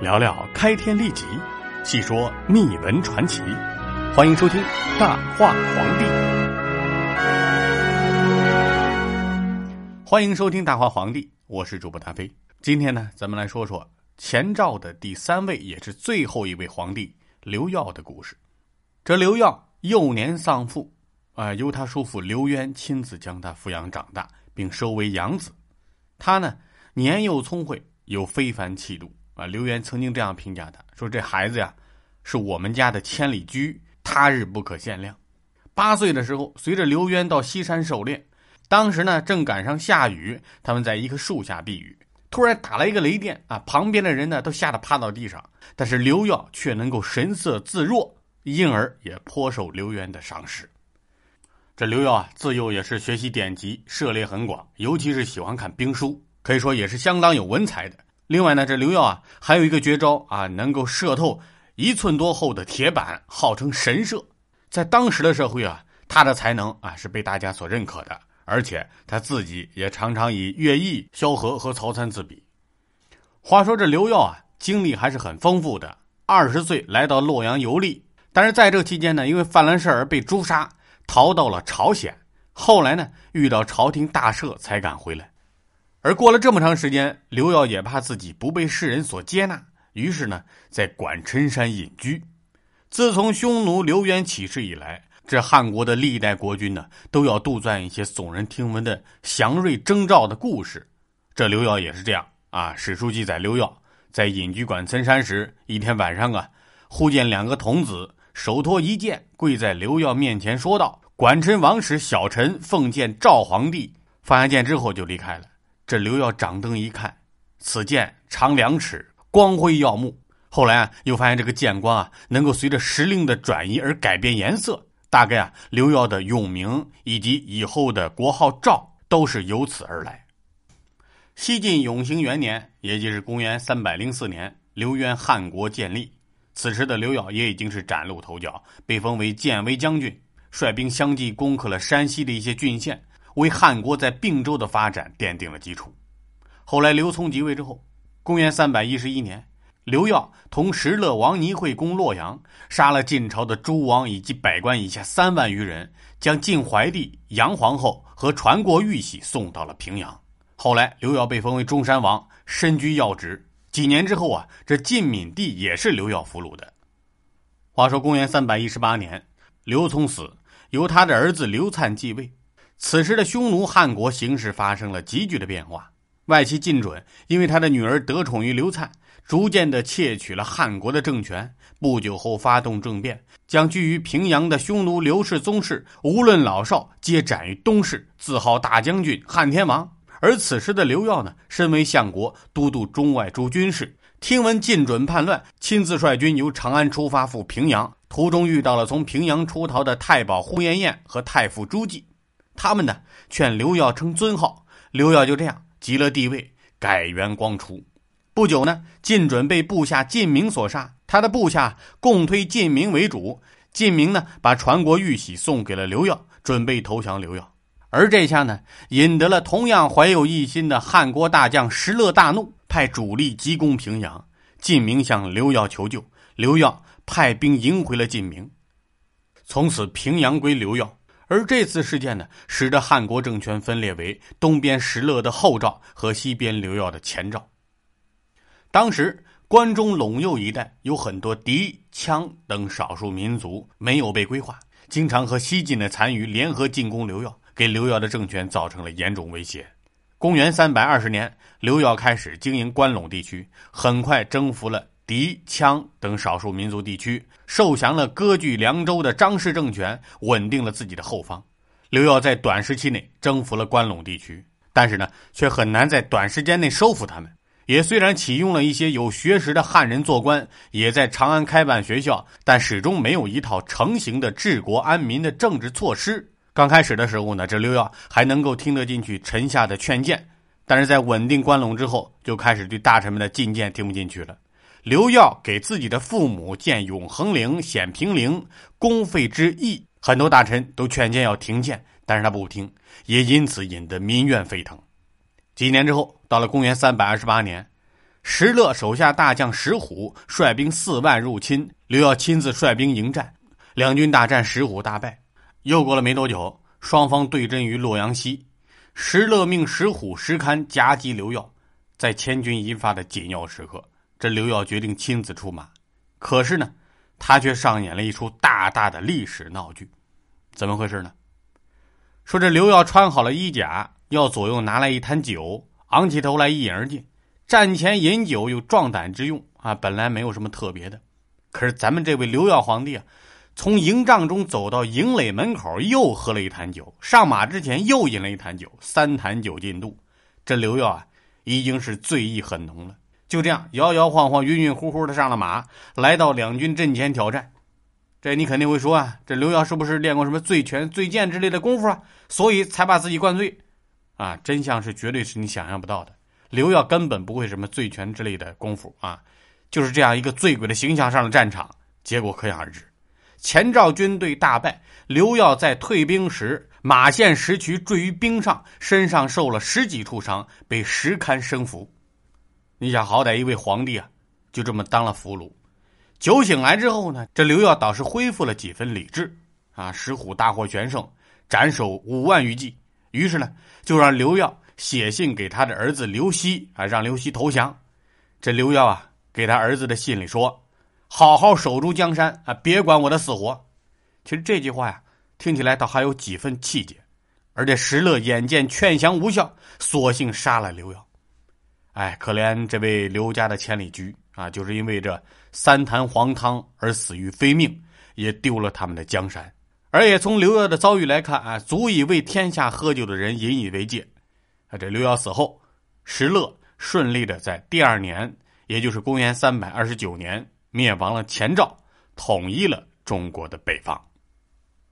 聊聊开天立己，细说秘闻传奇。欢迎收听《大话皇帝》。欢迎收听《大话皇帝》，我是主播大飞。今天呢，咱们来说说前赵的第三位也是最后一位皇帝刘耀的故事。这刘耀幼年丧父，啊，由他叔父刘渊亲自将他抚养长大，并收为养子。他呢，年幼聪慧，有非凡气度。啊，刘渊曾经这样评价他说：“这孩子呀，是我们家的千里驹，他日不可限量。”八岁的时候，随着刘渊到西山狩猎，当时呢正赶上下雨，他们在一棵树下避雨，突然打了一个雷电啊，旁边的人呢都吓得趴到地上，但是刘耀却能够神色自若，因而也颇受刘渊的赏识。这刘耀啊，自幼也是学习典籍，涉猎很广，尤其是喜欢看兵书，可以说也是相当有文采的。另外呢，这刘耀啊，还有一个绝招啊，能够射透一寸多厚的铁板，号称神射。在当时的社会啊，他的才能啊是被大家所认可的，而且他自己也常常以乐毅、萧何和曹参自比。话说这刘耀啊，经历还是很丰富的。二十岁来到洛阳游历，但是在这期间呢，因为犯了事儿而被诛杀，逃到了朝鲜。后来呢，遇到朝廷大赦，才敢回来。而过了这么长时间，刘耀也怕自己不被世人所接纳，于是呢，在管辰山隐居。自从匈奴刘渊起事以来，这汉国的历代国君呢，都要杜撰一些耸人听闻的祥瑞征兆的故事。这刘耀也是这样啊。史书记载，刘耀在隐居管辰山时，一天晚上啊，忽见两个童子手托一剑，跪在刘耀面前，说道：“管辰王使小臣奉见赵皇帝。”放下剑之后就离开了。这刘耀掌灯一看，此剑长两尺，光辉耀目。后来啊，又发现这个剑光啊，能够随着时令的转移而改变颜色。大概啊，刘耀的永名以及以后的国号赵，都是由此而来。西晋永兴元年，也就是公元三百零四年，刘渊汉国建立。此时的刘耀也已经是崭露头角，被封为建威将军，率兵相继攻克了山西的一些郡县。为汉国在并州的发展奠定了基础。后来刘聪即位之后，公元三百一十一年，刘耀同石勒王倪会攻洛阳，杀了晋朝的诸王以及百官以下三万余人，将晋怀帝、杨皇后和传国玉玺送到了平阳。后来刘耀被封为中山王，身居要职。几年之后啊，这晋闵帝也是刘耀俘虏的。话说公元三百一十八年，刘聪死，由他的儿子刘粲继位。此时的匈奴汉国形势发生了急剧的变化，外戚晋准因为他的女儿得宠于刘粲，逐渐的窃取了汉国的政权。不久后发动政变，将居于平阳的匈奴刘氏宗室，无论老少，皆斩于东市，自号大将军、汉天王。而此时的刘耀呢，身为相国，都督中外诸军事，听闻晋准叛乱，亲自率军由长安出发赴平阳，途中遇到了从平阳出逃的太保呼延晏和太傅朱济。他们呢劝刘耀称尊号，刘耀就这样即了帝位，改元光初。不久呢，晋准被部下晋明所杀，他的部下共推晋明为主。晋明呢把传国玉玺送给了刘耀，准备投降刘耀。而这下呢，引得了同样怀有异心的汉国大将石勒大怒，派主力急攻平阳。晋明向刘耀求救，刘耀派兵迎回了晋明，从此平阳归刘耀。而这次事件呢，使得汉国政权分裂为东边石勒的后赵和西边刘耀的前赵。当时关中陇右一带有很多狄、羌等少数民族没有被规划，经常和西晋的残余联合进攻刘耀，给刘耀的政权造成了严重威胁。公元三百二十年，刘耀开始经营关陇地区，很快征服了。狄、羌等少数民族地区受降了割据凉州的张氏政权，稳定了自己的后方。刘耀在短时期内征服了关陇地区，但是呢，却很难在短时间内收复他们。也虽然启用了一些有学识的汉人做官，也在长安开办学校，但始终没有一套成型的治国安民的政治措施。刚开始的时候呢，这刘耀还能够听得进去臣下的劝谏，但是在稳定关陇之后，就开始对大臣们的进谏听不进去了。刘耀给自己的父母建永恒陵、显平陵，公费之役，很多大臣都劝谏要停建，但是他不听，也因此引得民怨沸腾。几年之后，到了公元三百二十八年，石勒手下大将石虎率兵四万入侵，刘耀亲自率兵迎战，两军大战，石虎大败。又过了没多久，双方对阵于洛阳西，石勒命石虎、石堪夹击刘耀。在千钧一发的紧要时刻，这刘耀决定亲自出马。可是呢，他却上演了一出大大的历史闹剧。怎么回事呢？说这刘耀穿好了衣甲，要左右拿来一坛酒，昂起头来一饮而尽。战前饮酒有壮胆之用啊，本来没有什么特别的。可是咱们这位刘耀皇帝啊。从营帐中走到营垒门口，又喝了一坛酒。上马之前又饮了一坛酒，三坛酒进肚。这刘耀啊，已经是醉意很浓了。就这样摇摇晃晃、晕晕乎乎的上了马，来到两军阵前挑战。这你肯定会说啊，这刘耀是不是练过什么醉拳、醉剑之类的功夫啊？所以才把自己灌醉？啊，真相是绝对是你想象不到的。刘耀根本不会什么醉拳之类的功夫啊，就是这样一个醉鬼的形象上了战场，结果可想而知。前赵军队大败，刘耀在退兵时马陷石渠坠于冰上，身上受了十几处伤，被石堪生俘。你想，好歹一位皇帝啊，就这么当了俘虏。酒醒来之后呢，这刘耀倒是恢复了几分理智啊。石虎大获全胜，斩首五万余骑。于是呢，就让刘耀写信给他的儿子刘熙啊，让刘熙投降。这刘耀啊，给他儿子的信里说。好好守住江山啊！别管我的死活。其实这句话呀，听起来倒还有几分气节。而这石勒眼见劝降无效，索性杀了刘耀。哎，可怜这位刘家的千里驹啊，就是因为这三坛黄汤而死于非命，也丢了他们的江山。而也从刘耀的遭遇来看啊，足以为天下喝酒的人引以为戒。啊，这刘耀死后，石勒顺利的在第二年，也就是公元三百二十九年。灭亡了前赵，统一了中国的北方。